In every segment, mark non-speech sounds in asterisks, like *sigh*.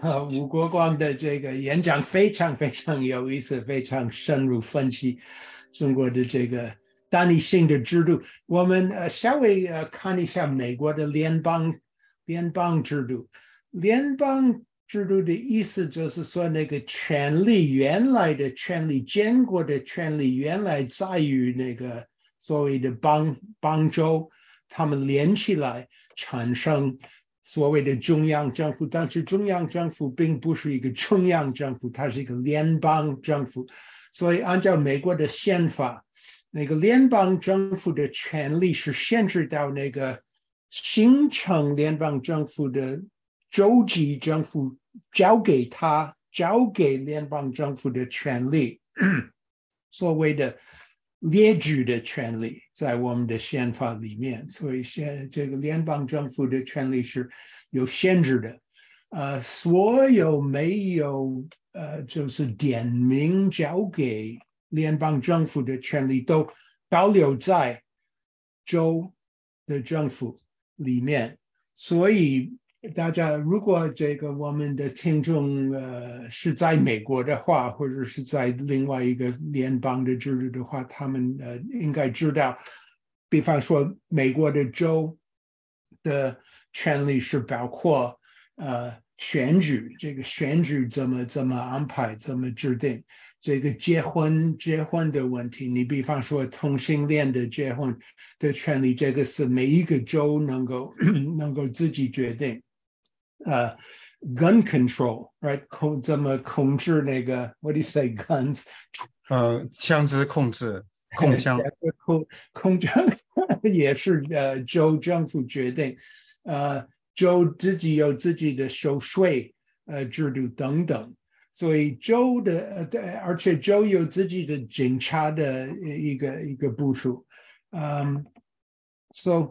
呃，吴国光的这个演讲非常非常有意思，非常深入分析中国的这个单一性的制度。我们呃稍微呃看一下美国的联邦联邦制度。联邦制度的意思就是说，那个权利原来的权利，建国的权利原来在于那个所谓的邦邦州，他们连起来产生。所谓的中央政府，但是中央政府并不是一个中央政府，它是一个联邦政府。所以按照美国的宪法，那个联邦政府的权力是限制到那个形成联邦政府的州级政府交给他、交给联邦政府的权利，所谓的。列举的权利在我们的宪法里面，所以现这个联邦政府的权利是有限制的。呃，所有没有呃，就是点名交给联邦政府的权利，都保留在州的政府里面，所以。大家，如果这个我们的听众呃是在美国的话，或者是在另外一个联邦的制度的话，他们呃应该知道，比方说美国的州的权利是包括呃选举，这个选举怎么怎么安排，怎么制定，这个结婚结婚的问题，你比方说同性恋的结婚的权利，这个是每一个州能够 *clears throat* 能够自己决定。呃，gun control，right？控怎么控制那个？What do you say? Guns？呃，枪支控制，控枪。控控枪也是呃州政府决定，呃，州自己有自己的收税呃制度等等，所以州的呃，而且州有自己的警察的一个一个部署，嗯，so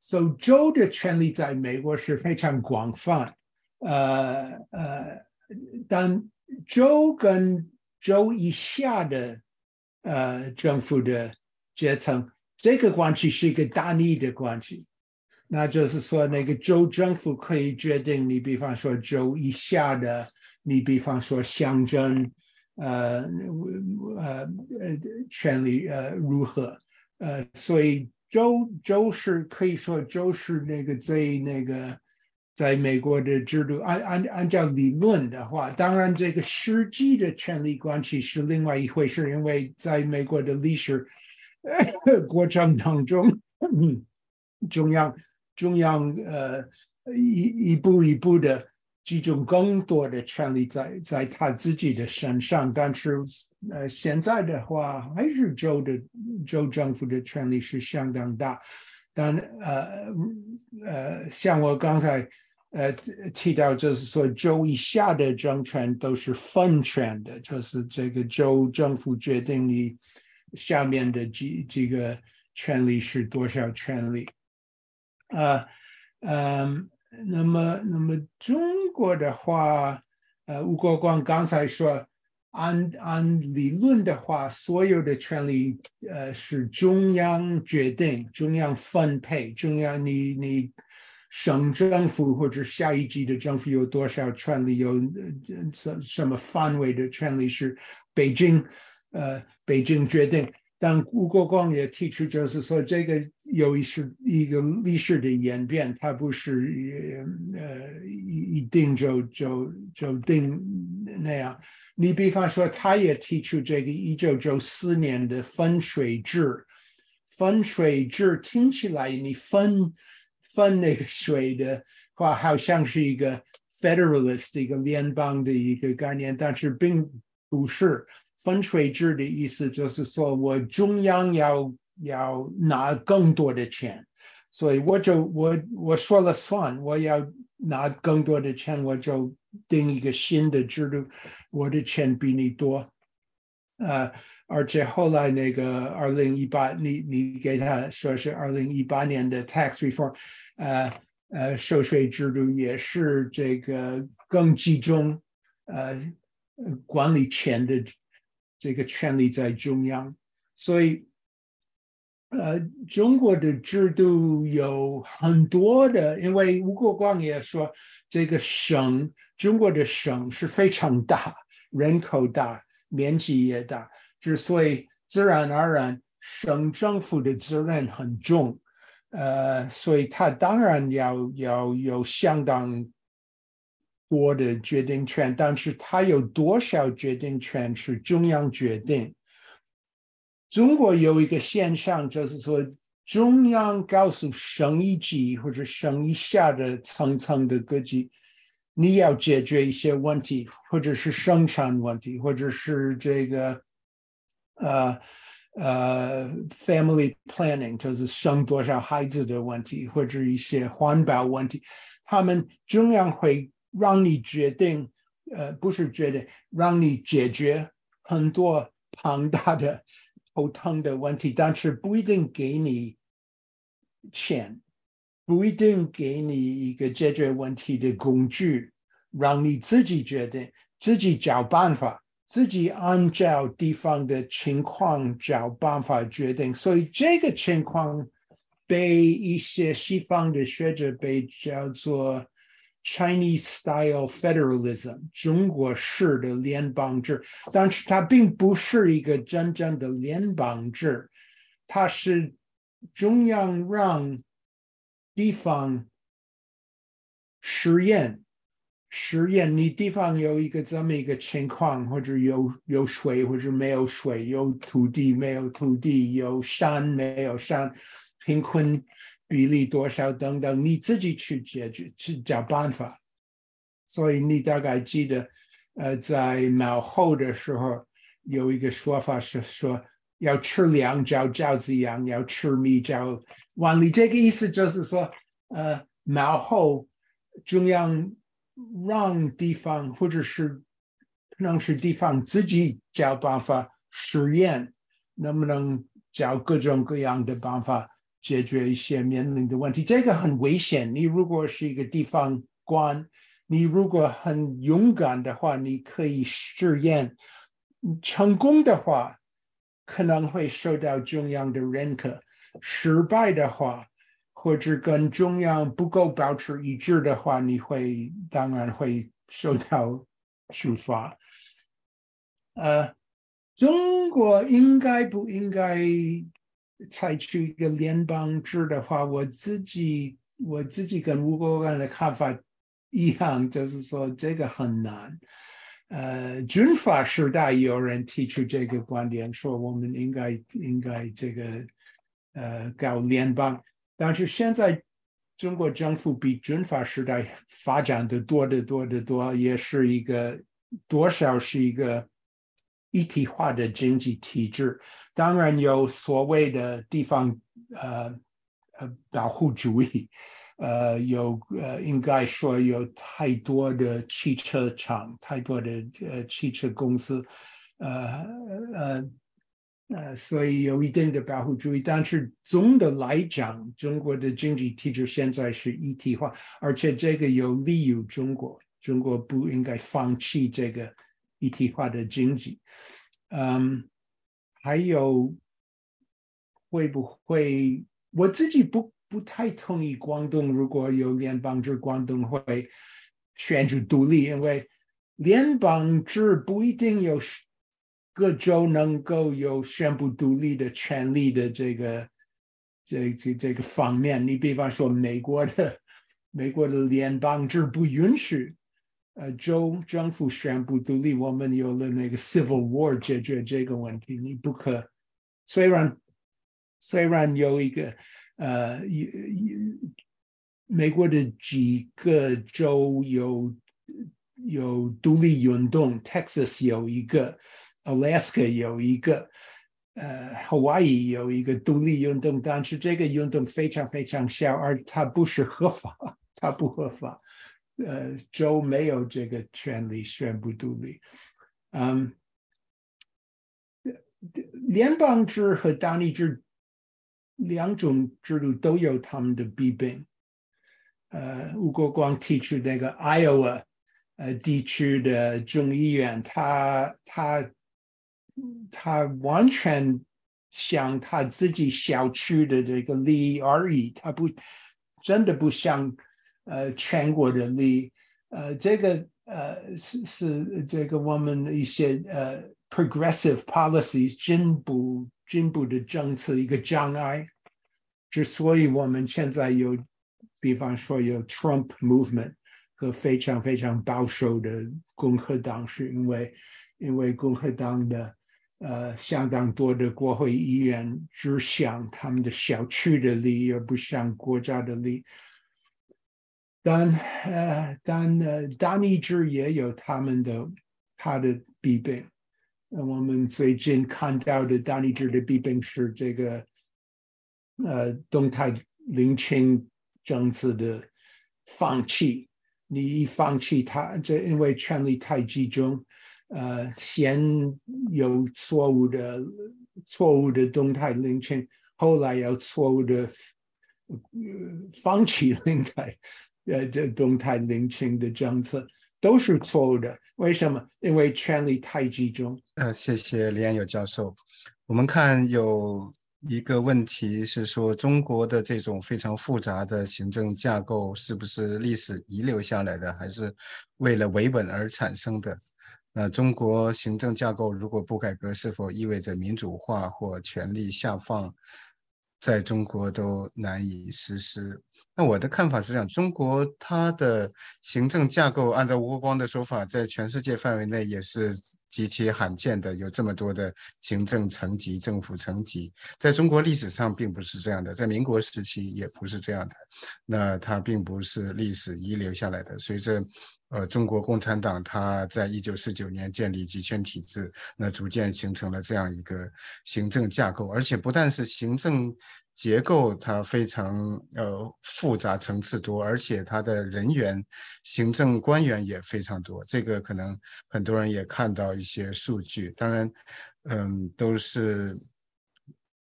so。所以州的权利在美国是非常广泛，呃呃，但州跟州以下的呃政府的阶层，这个关系是一个单一的关系，那就是说，那个州政府可以决定你，比方说州以下的，你比方说乡镇，呃呃呃权利呃如何，呃，所以。州州是可以说州是那个最那个，在美国的制度按按按照理论的话，当然这个实际的权力关系是另外一回事，因为在美国的历史 *coughs* 过程当中，中央中央呃一一步一步的集中更多的权力在在他自己的身上，但是。呃，现在的话还是州的州政府的权力是相当大，但呃呃，像我刚才呃提到，就是说州以下的政权都是分权的，就是这个州政府决定你下面的几几个权利是多少权利。呃嗯，那么那么中国的话，呃，吴国光刚才说。按按理论的话，所有的权利呃是中央决定、中央分配、中央你你省政府或者下一级的政府有多少权利，有什什么范围的权利是北京呃北京决定。但吴国光也提出，就是说这个有一是一个历史的演变，它不是呃一一定就就就定那样。你比方说，他也提出这个一九九四年的分水制，分水制听起来你分分那个水的话，好像是一个 federalist 一个联邦的一个概念，但是并不是。分税制的意思就是说我中央要要拿更多的钱，所以我就我我说了算，我要拿更多的钱，我就定一个新的制度，我的钱比你多，呃，而且后来那个二零一八，你你给他说是二零一八年的 tax reform，呃呃，收税制度也是这个更集中，呃，管理钱的。这个权力在中央，所以呃，中国的制度有很多的，因为吴国光也说，这个省，中国的省是非常大，人口大，面积也大，之所以自然而然，省政府的责任很重，呃，所以他当然要要有相当多的决定权，但是他有多少决定权是中央决定。中国有一个现象，就是说，中央告诉省一级或者省以下的层层的各级，你要解决一些问题，或者是生产问题，或者是这个，呃呃，family planning，就是生多少孩子的问题，或者一些环保问题，他们中央会让你决定，呃，不是决定，让你解决很多庞大的。头疼的问题，但是不一定给你钱，不一定给你一个解决问题的工具，让你自己决定，自己找办法，自己按照地方的情况找办法决定。所以这个情况被一些西方的学者被叫做。Chinese style federalism，中国式的联邦制，但是它并不是一个真正的联邦制，它是中央让地方实验，实验你地方有一个这么一个情况，或者有有水或者没有水，有土地没有土地，有山没有山，贫困。比例多少等等，你自己去解决，去找办法。所以你大概记得，呃，在毛后的时候有一个说法是说，要吃粮叫饺子一样，要吃米叫碗里。这个意思就是说，呃，毛后中央让地方或者是可能是地方自己找办法实验，能不能找各种各样的办法。解决一些面临的问题，这个很危险。你如果是一个地方官，你如果很勇敢的话，你可以试验，成功的话可能会受到中央的认可；失败的话，或者跟中央不够保持一致的话，你会当然会受到处罚。呃，中国应该不应该？采取一个联邦制的话，我自己我自己跟吴国干的看法一样，就是说这个很难。呃，军阀时代有人提出这个观点，说我们应该应该这个呃搞联邦，但是现在中国政府比军阀时代发展的多得多得多，也是一个多少是一个。一体化的经济体制，当然有所谓的地方呃呃保护主义，呃有呃应该说有太多的汽车厂，太多的呃汽车公司，呃呃呃，所以有一定的保护主义。但是总的来讲，中国的经济体制现在是一体化，而且这个有利于中国，中国不应该放弃这个。一体化的经济，嗯，还有会不会？我自己不不太同意广东如果有联邦制，广东会宣布独立，因为联邦制不一定有各州能够有宣布独立的权利的这个这这这个方面。你比方说，美国的美国的联邦制不允许。呃，州政府宣布独立，我们有了那个 Civil War 解决这个问题。你不可，虽然虽然有一个呃，有美国的几个州有有独立运动，Texas 有一个，Alaska 有一个，呃，Hawaii 有一个独立运动，但是这个运动非常非常小，而它不是合法，它不合法。呃，州没有这个权利宣布独立。嗯，联邦制和单立制两种制度都有他们的弊病。呃，吴国光提出那个 Iowa 呃地区的众议院，他他他完全想他自己小区的这个利益而已，他不真的不想呃全国的利益。呃，这个呃是是这个我们一些呃 progressive policies 进步进步的政策一个障碍。之所以我们现在有，比方说有 Trump movement 和非常非常保守的共和党，是因为因为共和党的呃相当多的国会议员只想他们的小区的利益，而不想国家的利益。但呃，但呃，大逆之也有他们的他的弊病。我们最近看到的大逆之的弊病是这个。呃，动态零清政策的放弃，你一放弃它，这因为权力太集中，呃，先有错误的错误的动态零清，后来有错误的放弃 *laughs* 动态呃这动态零清的政策，都是错误的。为什么？因为权力太集中。呃，谢谢李安友教授。我们看有。一个问题是说，中国的这种非常复杂的行政架构是不是历史遗留下来的，还是为了维稳而产生的？那中国行政架构如果不改革，是否意味着民主化或权力下放？在中国都难以实施。那我的看法是这样：中国它的行政架构，按照吴国光的说法，在全世界范围内也是极其罕见的，有这么多的行政层级、政府层级。在中国历史上并不是这样的，在民国时期也不是这样的。那它并不是历史遗留下来的。随着呃，中国共产党它在一九四九年建立集权体制，那逐渐形成了这样一个行政架构，而且不但是行政结构它非常呃复杂层次多，而且它的人员行政官员也非常多。这个可能很多人也看到一些数据，当然，嗯，都是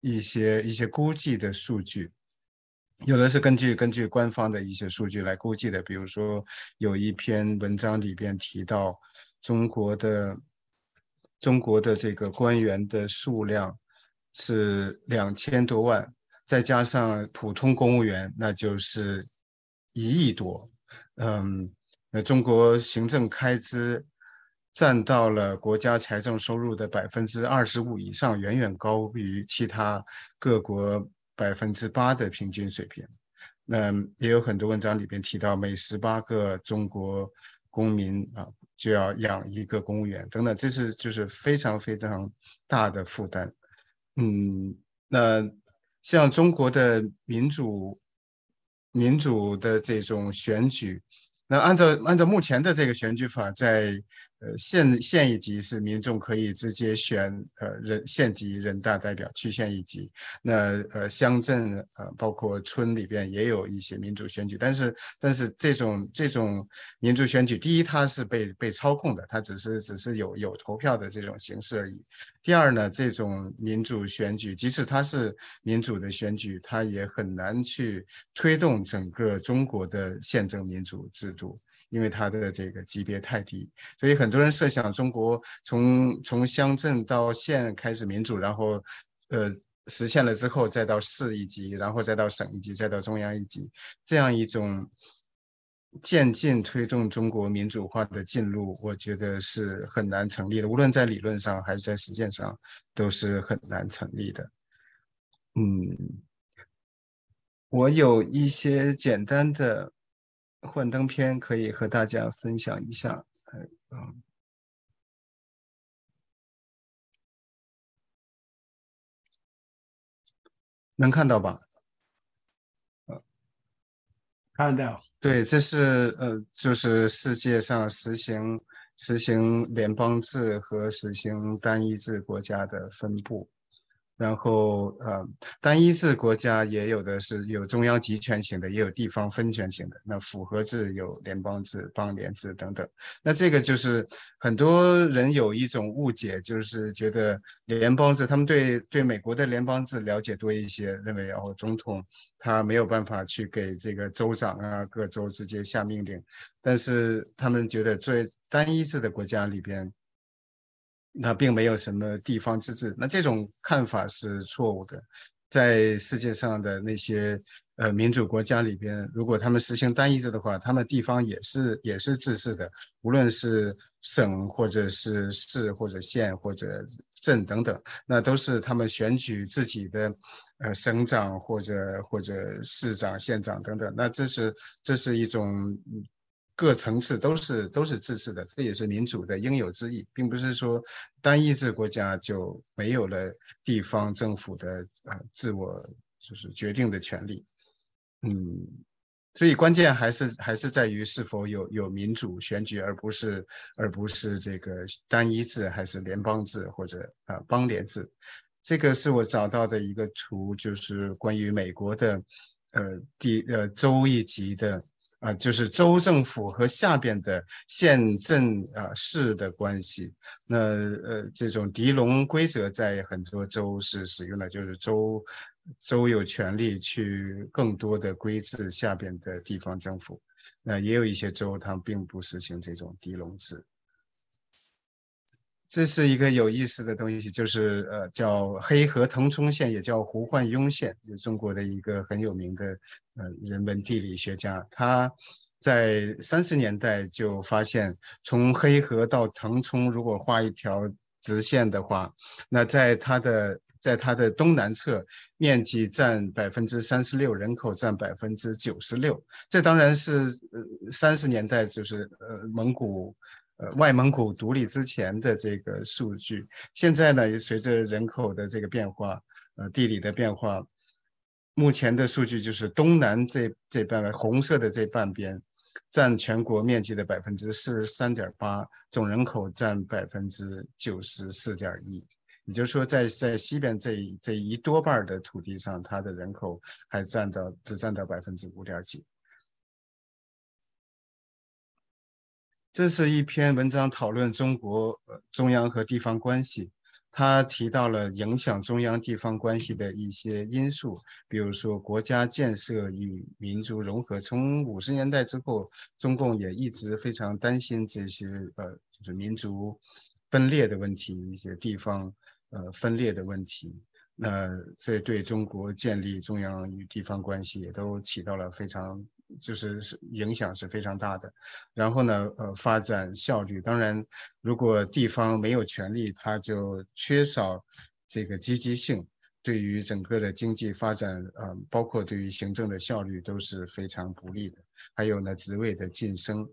一些一些估计的数据。有的是根据根据官方的一些数据来估计的，比如说有一篇文章里边提到，中国的中国的这个官员的数量是两千多万，再加上普通公务员，那就是一亿多。嗯，那中国行政开支占到了国家财政收入的百分之二十五以上，远远高于其他各国。百分之八的平均水平，那也有很多文章里边提到，每十八个中国公民啊就要养一个公务员等等，这是就是非常非常大的负担。嗯，那像中国的民主民主的这种选举，那按照按照目前的这个选举法，在呃，县县一级是民众可以直接选，呃，人县级人大代表，区县一级。那呃，乡镇呃，包括村里边也有一些民主选举，但是但是这种这种民主选举，第一它是被被操控的，它只是只是有有投票的这种形式而已。第二呢，这种民主选举，即使它是民主的选举，它也很难去推动整个中国的宪政民主制度，因为它的这个级别太低，所以很。很多人设想中国从从乡镇到县开始民主，然后，呃，实现了之后再到市一级，然后再到省一级，再到中央一级，这样一种渐进推动中国民主化的进路，我觉得是很难成立的。无论在理论上还是在实践上，都是很难成立的。嗯，我有一些简单的。幻灯片可以和大家分享一下，嗯，能看到吧？看到。对，这是呃，就是世界上实行实行联邦制和实行单一制国家的分布。然后，呃，单一制国家也有的是有中央集权型的，也有地方分权型的。那复合制有联邦制、邦联制等等。那这个就是很多人有一种误解，就是觉得联邦制，他们对对美国的联邦制了解多一些，认为哦，总统他没有办法去给这个州长啊，各州直接下命令。但是他们觉得，在单一制的国家里边。那并没有什么地方自治。那这种看法是错误的。在世界上的那些呃民主国家里边，如果他们实行单一制的话，他们地方也是也是自治的，无论是省或者是市或者县或者镇等等，那都是他们选举自己的呃省长或者或者市长、县长等等。那这是这是一种。各层次都是都是自治的，这也是民主的应有之义，并不是说单一制国家就没有了地方政府的呃自我就是决定的权利。嗯，所以关键还是还是在于是否有有民主选举，而不是而不是这个单一制还是联邦制或者啊邦联制。这个是我找到的一个图，就是关于美国的呃地呃州一级的。啊，就是州政府和下边的县镇啊市的关系。那呃，这种狄龙规则在很多州是使用的，就是州州有权利去更多的规制下边的地方政府。那也有一些州，它并不实行这种狄龙制。这是一个有意思的东西，就是呃，叫黑河腾冲县，也叫胡焕庸县，是中国的一个很有名的呃人文地理学家。他在三十年代就发现，从黑河到腾冲，如果画一条直线的话，那在它的在它的东南侧，面积占百分之三十六，人口占百分之九十六。这当然是呃三十年代就是呃蒙古。呃，外蒙古独立之前的这个数据，现在呢，随着人口的这个变化，呃，地理的变化，目前的数据就是东南这这半红色的这半边，占全国面积的百分之四十三点八，总人口占百分之九十四点一，也就是说，在在西边这这一多半的土地上，它的人口还占到只占到百分之五点几。这是一篇文章，讨论中国中央和地方关系。他提到了影响中央地方关系的一些因素，比如说国家建设与民族融合。从五十年代之后，中共也一直非常担心这些呃，就是民族分裂的问题，一些地方呃分裂的问题。那这对中国建立中央与地方关系也都起到了非常。就是影响是非常大的，然后呢，呃，发展效率，当然，如果地方没有权利，它就缺少这个积极性，对于整个的经济发展，呃，包括对于行政的效率都是非常不利的。还有呢，职位的晋升。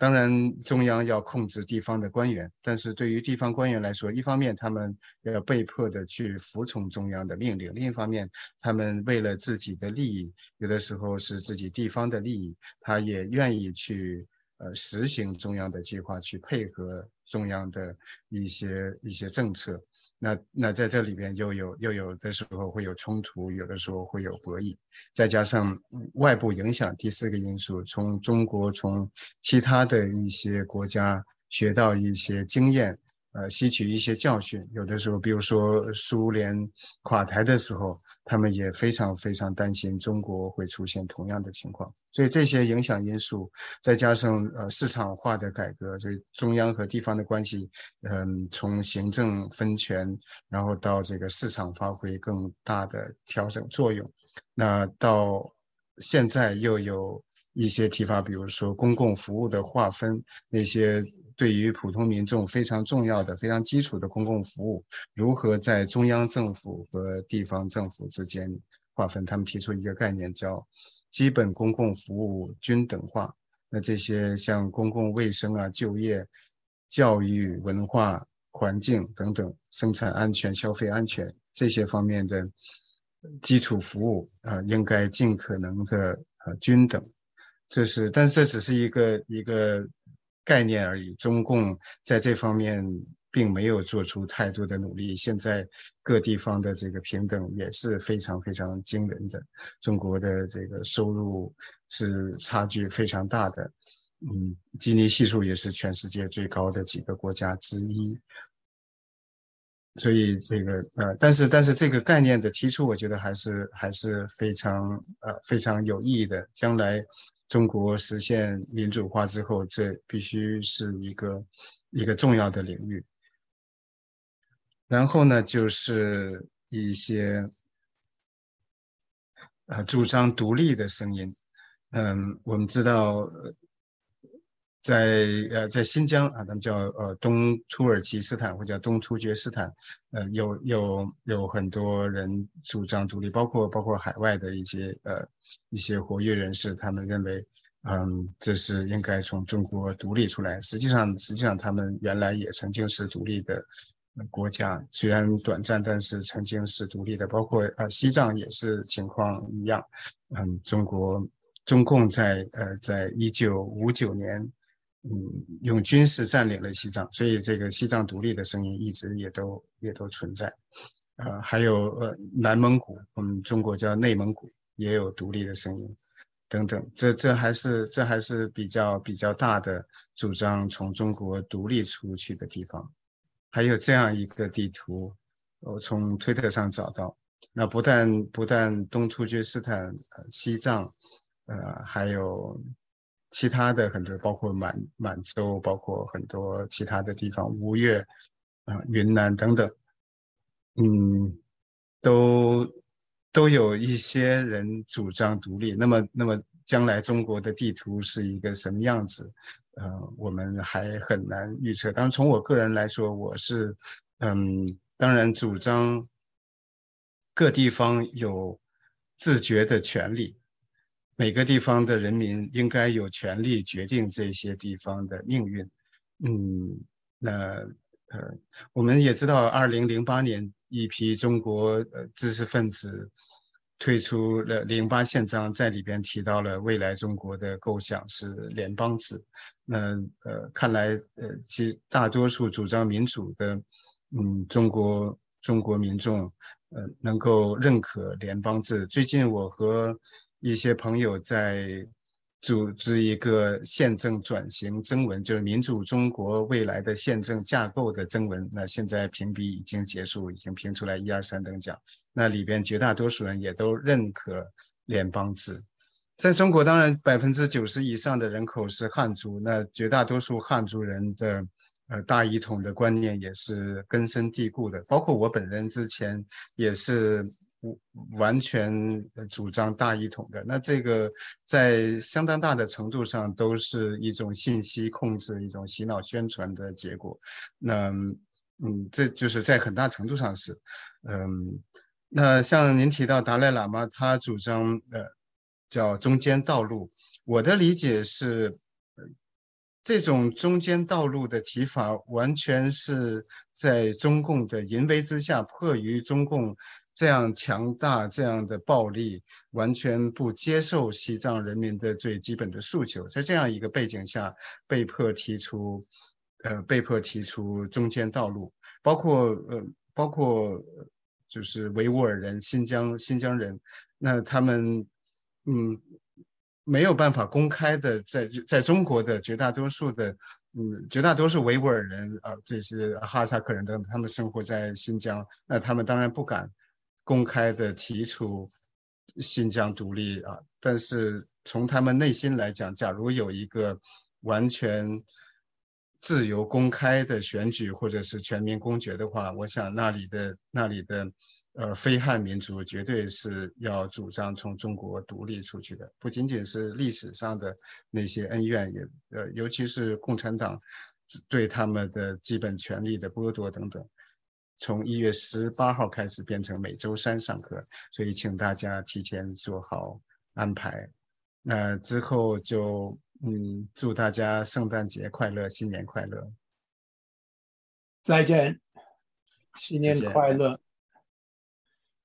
当然，中央要控制地方的官员，但是对于地方官员来说，一方面他们要被迫的去服从中央的命令，另一方面，他们为了自己的利益，有的时候是自己地方的利益，他也愿意去呃实行中央的计划，去配合中央的一些一些政策。那那在这里边又有又有的时候会有冲突，有的时候会有博弈，再加上外部影响，第四个因素，从中国从其他的一些国家学到一些经验。呃，吸取一些教训，有的时候，比如说苏联垮台的时候，他们也非常非常担心中国会出现同样的情况。所以这些影响因素，再加上呃市场化的改革，就是中央和地方的关系，嗯，从行政分权，然后到这个市场发挥更大的调整作用，那到现在又有一些提法，比如说公共服务的划分，那些。对于普通民众非常重要的、非常基础的公共服务，如何在中央政府和地方政府之间划分？他们提出一个概念，叫“基本公共服务均等化”。那这些像公共卫生啊、就业、教育、文化、环境等等，生产安全、消费安全这些方面的基础服务啊，应该尽可能的呃均等。这是，但是这只是一个一个。概念而已，中共在这方面并没有做出太多的努力。现在各地方的这个平等也是非常非常惊人的，中国的这个收入是差距非常大的，嗯，基尼系数也是全世界最高的几个国家之一。所以这个呃，但是但是这个概念的提出，我觉得还是还是非常呃非常有意义的，将来。中国实现民主化之后，这必须是一个一个重要的领域。然后呢，就是一些呃主张独立的声音。嗯，我们知道。在呃，在新疆啊，他们叫呃东土耳其斯坦或叫东突厥斯坦，呃，有有有很多人主张独立，包括包括海外的一些呃一些活跃人士，他们认为，嗯，这是应该从中国独立出来。实际上，实际上他们原来也曾经是独立的国家，虽然短暂，但是曾经是独立的。包括呃西藏也是情况一样，嗯，中国中共在呃在一九五九年。嗯，用军事占领了西藏，所以这个西藏独立的声音一直也都也都存在。呃，还有呃南蒙古，我们中国叫内蒙古，也有独立的声音，等等。这这还是这还是比较比较大的主张从中国独立出去的地方。还有这样一个地图，我从推特上找到。那不但不但东突厥斯坦、西藏，呃还有。其他的很多，包括满满洲，包括很多其他的地方，吴越，啊，云南等等，嗯，都都有一些人主张独立。那么，那么将来中国的地图是一个什么样子？呃，我们还很难预测。当然，从我个人来说，我是，嗯，当然主张各地方有自觉的权利。每个地方的人民应该有权利决定这些地方的命运。嗯，那呃，我们也知道，二零零八年一批中国呃知识分子推出了《零八宪章》，在里边提到了未来中国的构想是联邦制。那呃，看来呃，其大多数主张民主的嗯中国中国民众呃能够认可联邦制。最近我和一些朋友在组织一个宪政转型征文，就是民主中国未来的宪政架构的征文。那现在评比已经结束，已经评出来一二三等奖。那里边绝大多数人也都认可联邦制。在中国，当然百分之九十以上的人口是汉族，那绝大多数汉族人的呃大一统的观念也是根深蒂固的。包括我本人之前也是。完全主张大一统的，那这个在相当大的程度上都是一种信息控制、一种洗脑宣传的结果。那，嗯，这就是在很大程度上是，嗯，那像您提到达赖喇嘛，他主张呃叫中间道路，我的理解是，这种中间道路的提法完全是在中共的淫威之下，迫于中共。这样强大，这样的暴力，完全不接受西藏人民的最基本的诉求，在这样一个背景下，被迫提出，呃，被迫提出中间道路，包括呃，包括就是维吾尔人、新疆新疆人，那他们，嗯，没有办法公开的在在中国的绝大多数的，嗯，绝大多数维吾尔人啊，这些哈萨克人等，他们生活在新疆，那他们当然不敢。公开的提出新疆独立啊，但是从他们内心来讲，假如有一个完全自由公开的选举或者是全民公决的话，我想那里的那里的呃非汉民族绝对是要主张从中国独立出去的，不仅仅是历史上的那些恩怨，也呃尤其是共产党对他们的基本权利的剥夺等等。从一月十八号开始变成每周三上课，所以请大家提前做好安排。那之后就嗯，祝大家圣诞节快乐，新年快乐，再见，新年快乐。